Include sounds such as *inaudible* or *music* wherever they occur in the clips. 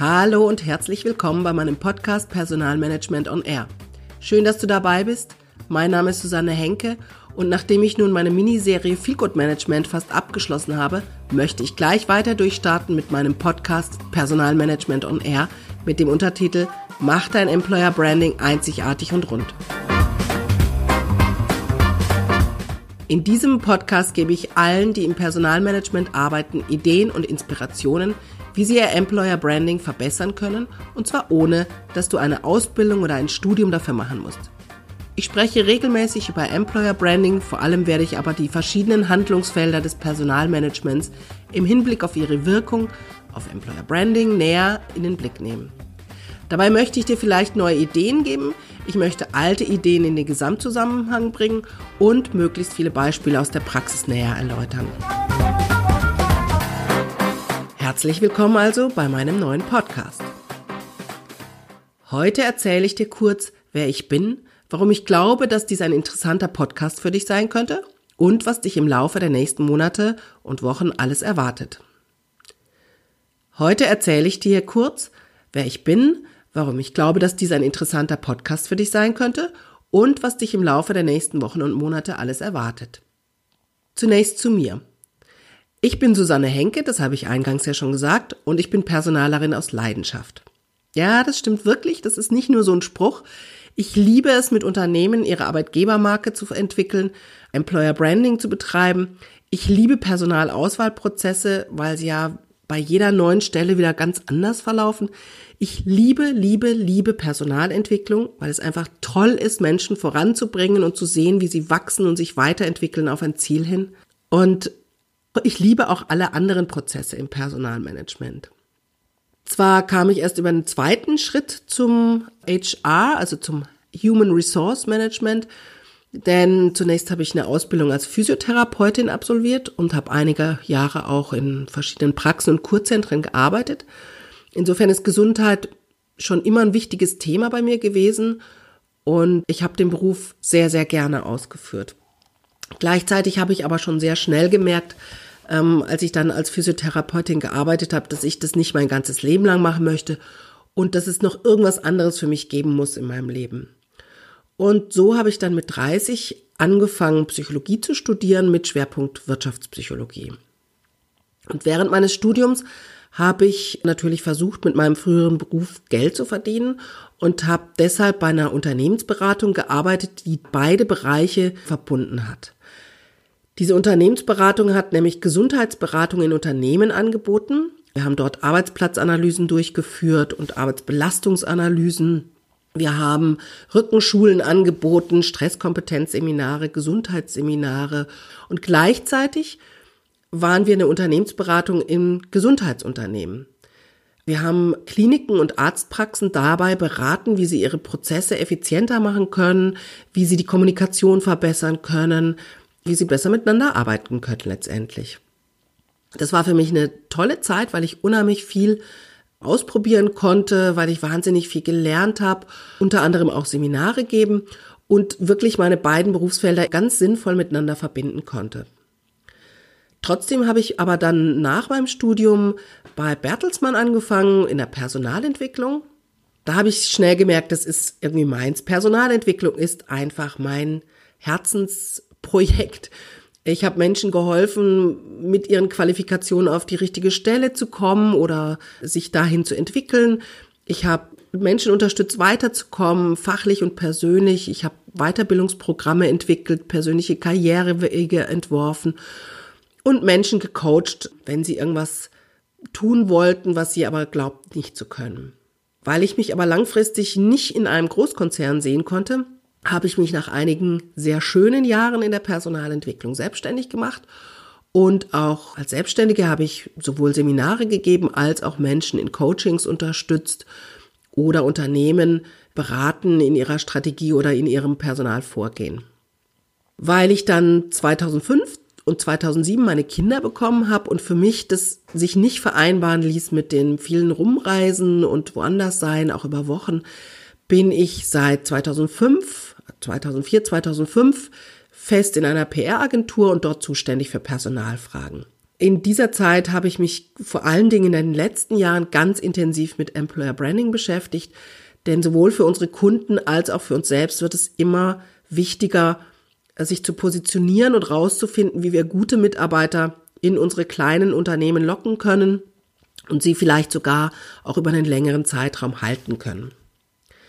Hallo und herzlich willkommen bei meinem Podcast Personalmanagement on Air. Schön, dass du dabei bist. Mein Name ist Susanne Henke und nachdem ich nun meine Miniserie Feelgood Management fast abgeschlossen habe, möchte ich gleich weiter durchstarten mit meinem Podcast Personalmanagement on Air mit dem Untertitel Mach dein Employer Branding einzigartig und rund. In diesem Podcast gebe ich allen, die im Personalmanagement arbeiten, Ideen und Inspirationen, wie sie ihr Employer Branding verbessern können, und zwar ohne, dass du eine Ausbildung oder ein Studium dafür machen musst. Ich spreche regelmäßig über Employer Branding, vor allem werde ich aber die verschiedenen Handlungsfelder des Personalmanagements im Hinblick auf ihre Wirkung auf Employer Branding näher in den Blick nehmen. Dabei möchte ich dir vielleicht neue Ideen geben, ich möchte alte Ideen in den Gesamtzusammenhang bringen und möglichst viele Beispiele aus der Praxis näher erläutern. Herzlich willkommen also bei meinem neuen Podcast. Heute erzähle ich dir kurz, wer ich bin, warum ich glaube, dass dies ein interessanter Podcast für dich sein könnte und was dich im Laufe der nächsten Monate und Wochen alles erwartet. Heute erzähle ich dir kurz, wer ich bin, warum ich glaube, dass dies ein interessanter Podcast für dich sein könnte und was dich im Laufe der nächsten Wochen und Monate alles erwartet. Zunächst zu mir. Ich bin Susanne Henke, das habe ich eingangs ja schon gesagt, und ich bin Personalerin aus Leidenschaft. Ja, das stimmt wirklich, das ist nicht nur so ein Spruch. Ich liebe es, mit Unternehmen ihre Arbeitgebermarke zu entwickeln, Employer Branding zu betreiben. Ich liebe Personalauswahlprozesse, weil sie ja bei jeder neuen Stelle wieder ganz anders verlaufen. Ich liebe, liebe, liebe Personalentwicklung, weil es einfach toll ist, Menschen voranzubringen und zu sehen, wie sie wachsen und sich weiterentwickeln auf ein Ziel hin. Und ich liebe auch alle anderen Prozesse im Personalmanagement. Zwar kam ich erst über einen zweiten Schritt zum HR, also zum Human Resource Management, denn zunächst habe ich eine Ausbildung als Physiotherapeutin absolviert und habe einige Jahre auch in verschiedenen Praxen und Kurzentren gearbeitet. Insofern ist Gesundheit schon immer ein wichtiges Thema bei mir gewesen und ich habe den Beruf sehr, sehr gerne ausgeführt. Gleichzeitig habe ich aber schon sehr schnell gemerkt, ähm, als ich dann als Physiotherapeutin gearbeitet habe, dass ich das nicht mein ganzes Leben lang machen möchte und dass es noch irgendwas anderes für mich geben muss in meinem Leben. Und so habe ich dann mit 30 angefangen, Psychologie zu studieren mit Schwerpunkt Wirtschaftspsychologie. Und während meines Studiums habe ich natürlich versucht, mit meinem früheren Beruf Geld zu verdienen und habe deshalb bei einer Unternehmensberatung gearbeitet, die beide Bereiche verbunden hat. Diese Unternehmensberatung hat nämlich Gesundheitsberatung in Unternehmen angeboten. Wir haben dort Arbeitsplatzanalysen durchgeführt und Arbeitsbelastungsanalysen. Wir haben Rückenschulen angeboten, Stresskompetenzseminare, Gesundheitsseminare und gleichzeitig waren wir eine Unternehmensberatung im Gesundheitsunternehmen. Wir haben Kliniken und Arztpraxen dabei beraten, wie sie ihre Prozesse effizienter machen können, wie sie die Kommunikation verbessern können, wie sie besser miteinander arbeiten können letztendlich. Das war für mich eine tolle Zeit, weil ich unheimlich viel ausprobieren konnte, weil ich wahnsinnig viel gelernt habe, unter anderem auch Seminare geben und wirklich meine beiden Berufsfelder ganz sinnvoll miteinander verbinden konnte. Trotzdem habe ich aber dann nach meinem Studium bei Bertelsmann angefangen in der Personalentwicklung. Da habe ich schnell gemerkt, das ist irgendwie meins. Personalentwicklung ist einfach mein Herzens Projekt. Ich habe Menschen geholfen, mit ihren Qualifikationen auf die richtige Stelle zu kommen oder sich dahin zu entwickeln. Ich habe Menschen unterstützt, weiterzukommen, fachlich und persönlich. Ich habe Weiterbildungsprogramme entwickelt, persönliche Karrierewege entworfen und Menschen gecoacht, wenn sie irgendwas tun wollten, was sie aber glaubt nicht zu können. Weil ich mich aber langfristig nicht in einem Großkonzern sehen konnte, habe ich mich nach einigen sehr schönen Jahren in der Personalentwicklung selbstständig gemacht. Und auch als Selbstständige habe ich sowohl Seminare gegeben als auch Menschen in Coachings unterstützt oder Unternehmen beraten in ihrer Strategie oder in ihrem Personalvorgehen. Weil ich dann 2005 und 2007 meine Kinder bekommen habe und für mich das sich nicht vereinbaren ließ mit den vielen Rumreisen und woanders sein, auch über Wochen, bin ich seit 2005, 2004, 2005 fest in einer PR-Agentur und dort zuständig für Personalfragen. In dieser Zeit habe ich mich vor allen Dingen in den letzten Jahren ganz intensiv mit Employer Branding beschäftigt, denn sowohl für unsere Kunden als auch für uns selbst wird es immer wichtiger, sich zu positionieren und rauszufinden, wie wir gute Mitarbeiter in unsere kleinen Unternehmen locken können und sie vielleicht sogar auch über einen längeren Zeitraum halten können.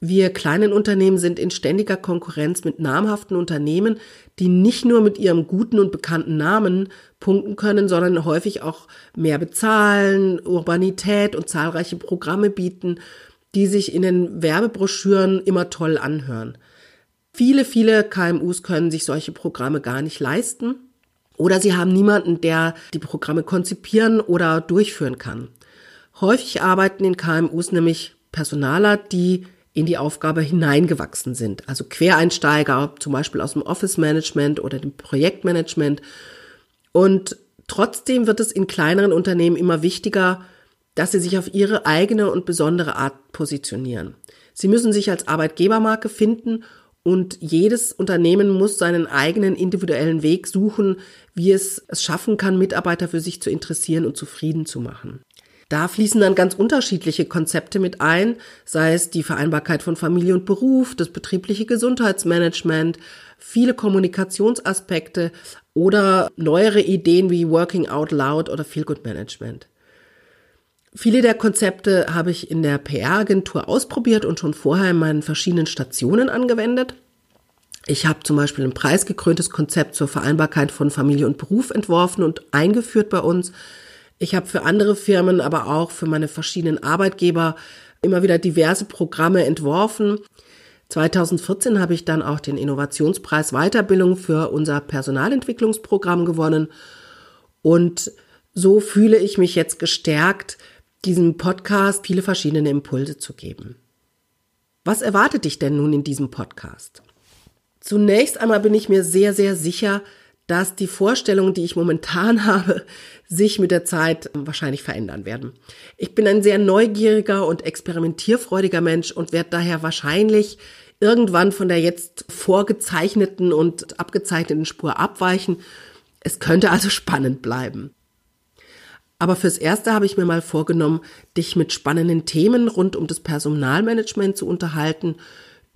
Wir kleinen Unternehmen sind in ständiger Konkurrenz mit namhaften Unternehmen, die nicht nur mit ihrem guten und bekannten Namen punkten können, sondern häufig auch mehr bezahlen, Urbanität und zahlreiche Programme bieten, die sich in den Werbebroschüren immer toll anhören. Viele, viele KMUs können sich solche Programme gar nicht leisten oder sie haben niemanden, der die Programme konzipieren oder durchführen kann. Häufig arbeiten in KMUs nämlich Personaler, die in die Aufgabe hineingewachsen sind. Also Quereinsteiger, zum Beispiel aus dem Office Management oder dem Projektmanagement. Und trotzdem wird es in kleineren Unternehmen immer wichtiger, dass sie sich auf ihre eigene und besondere Art positionieren. Sie müssen sich als Arbeitgebermarke finden und jedes Unternehmen muss seinen eigenen individuellen Weg suchen, wie es es schaffen kann, Mitarbeiter für sich zu interessieren und zufrieden zu machen. Da fließen dann ganz unterschiedliche Konzepte mit ein, sei es die Vereinbarkeit von Familie und Beruf, das betriebliche Gesundheitsmanagement, viele Kommunikationsaspekte oder neuere Ideen wie Working Out Loud oder Feel Good Management. Viele der Konzepte habe ich in der PR-Agentur ausprobiert und schon vorher in meinen verschiedenen Stationen angewendet. Ich habe zum Beispiel ein preisgekröntes Konzept zur Vereinbarkeit von Familie und Beruf entworfen und eingeführt bei uns. Ich habe für andere Firmen, aber auch für meine verschiedenen Arbeitgeber immer wieder diverse Programme entworfen. 2014 habe ich dann auch den Innovationspreis Weiterbildung für unser Personalentwicklungsprogramm gewonnen. Und so fühle ich mich jetzt gestärkt, diesem Podcast viele verschiedene Impulse zu geben. Was erwartet dich denn nun in diesem Podcast? Zunächst einmal bin ich mir sehr, sehr sicher, dass die Vorstellungen, die ich momentan *laughs* habe, sich mit der Zeit wahrscheinlich verändern werden. Ich bin ein sehr neugieriger und experimentierfreudiger Mensch und werde daher wahrscheinlich irgendwann von der jetzt vorgezeichneten und abgezeichneten Spur abweichen. Es könnte also spannend bleiben. Aber fürs Erste habe ich mir mal vorgenommen, dich mit spannenden Themen rund um das Personalmanagement zu unterhalten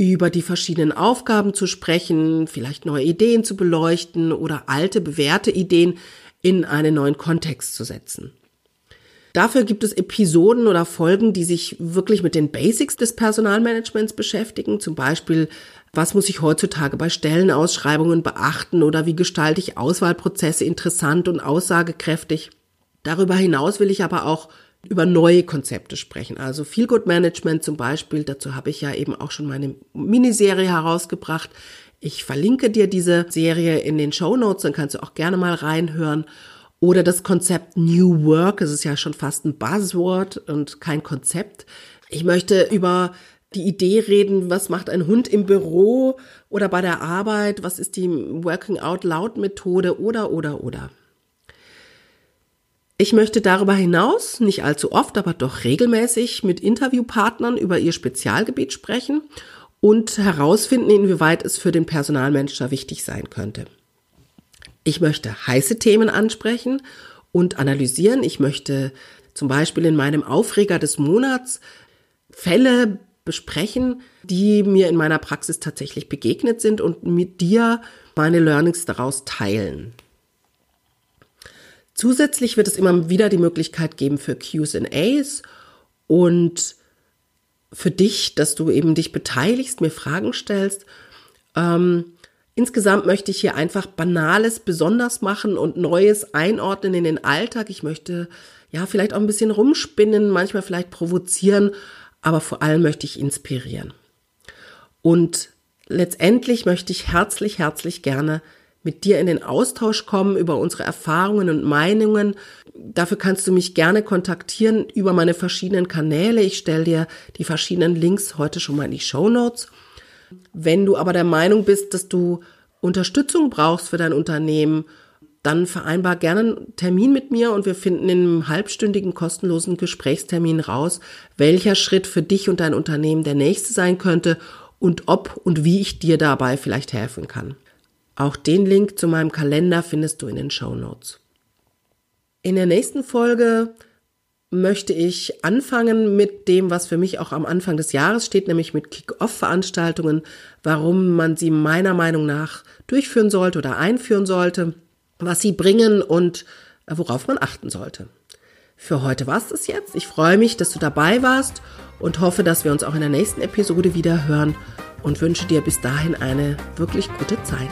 über die verschiedenen Aufgaben zu sprechen, vielleicht neue Ideen zu beleuchten oder alte, bewährte Ideen in einen neuen Kontext zu setzen. Dafür gibt es Episoden oder Folgen, die sich wirklich mit den Basics des Personalmanagements beschäftigen, zum Beispiel was muss ich heutzutage bei Stellenausschreibungen beachten oder wie gestalte ich Auswahlprozesse interessant und aussagekräftig. Darüber hinaus will ich aber auch über neue Konzepte sprechen. Also Feel Good Management zum Beispiel, dazu habe ich ja eben auch schon meine Miniserie herausgebracht. Ich verlinke dir diese Serie in den Show Notes, dann kannst du auch gerne mal reinhören. Oder das Konzept New Work, es ist ja schon fast ein Buzzword und kein Konzept. Ich möchte über die Idee reden, was macht ein Hund im Büro oder bei der Arbeit, was ist die Working Out Loud Methode oder, oder, oder. Ich möchte darüber hinaus nicht allzu oft, aber doch regelmäßig mit Interviewpartnern über ihr Spezialgebiet sprechen und herausfinden, inwieweit es für den Personalmanager wichtig sein könnte. Ich möchte heiße Themen ansprechen und analysieren. Ich möchte zum Beispiel in meinem Aufreger des Monats Fälle besprechen, die mir in meiner Praxis tatsächlich begegnet sind und mit dir meine Learnings daraus teilen. Zusätzlich wird es immer wieder die Möglichkeit geben für Q&As und für dich, dass du eben dich beteiligst, mir Fragen stellst. Ähm, insgesamt möchte ich hier einfach Banales besonders machen und Neues einordnen in den Alltag. Ich möchte ja vielleicht auch ein bisschen rumspinnen, manchmal vielleicht provozieren, aber vor allem möchte ich inspirieren. Und letztendlich möchte ich herzlich, herzlich gerne mit dir in den Austausch kommen über unsere Erfahrungen und Meinungen. Dafür kannst du mich gerne kontaktieren über meine verschiedenen Kanäle. Ich stelle dir die verschiedenen Links heute schon mal in die Show Notes. Wenn du aber der Meinung bist, dass du Unterstützung brauchst für dein Unternehmen, dann vereinbar gerne einen Termin mit mir und wir finden in einem halbstündigen kostenlosen Gesprächstermin raus, welcher Schritt für dich und dein Unternehmen der nächste sein könnte und ob und wie ich dir dabei vielleicht helfen kann. Auch den Link zu meinem Kalender findest du in den Show Notes. In der nächsten Folge möchte ich anfangen mit dem, was für mich auch am Anfang des Jahres steht, nämlich mit Kick-Off-Veranstaltungen, warum man sie meiner Meinung nach durchführen sollte oder einführen sollte, was sie bringen und äh, worauf man achten sollte. Für heute war es das jetzt. Ich freue mich, dass du dabei warst und hoffe, dass wir uns auch in der nächsten Episode wieder hören und wünsche dir bis dahin eine wirklich gute Zeit.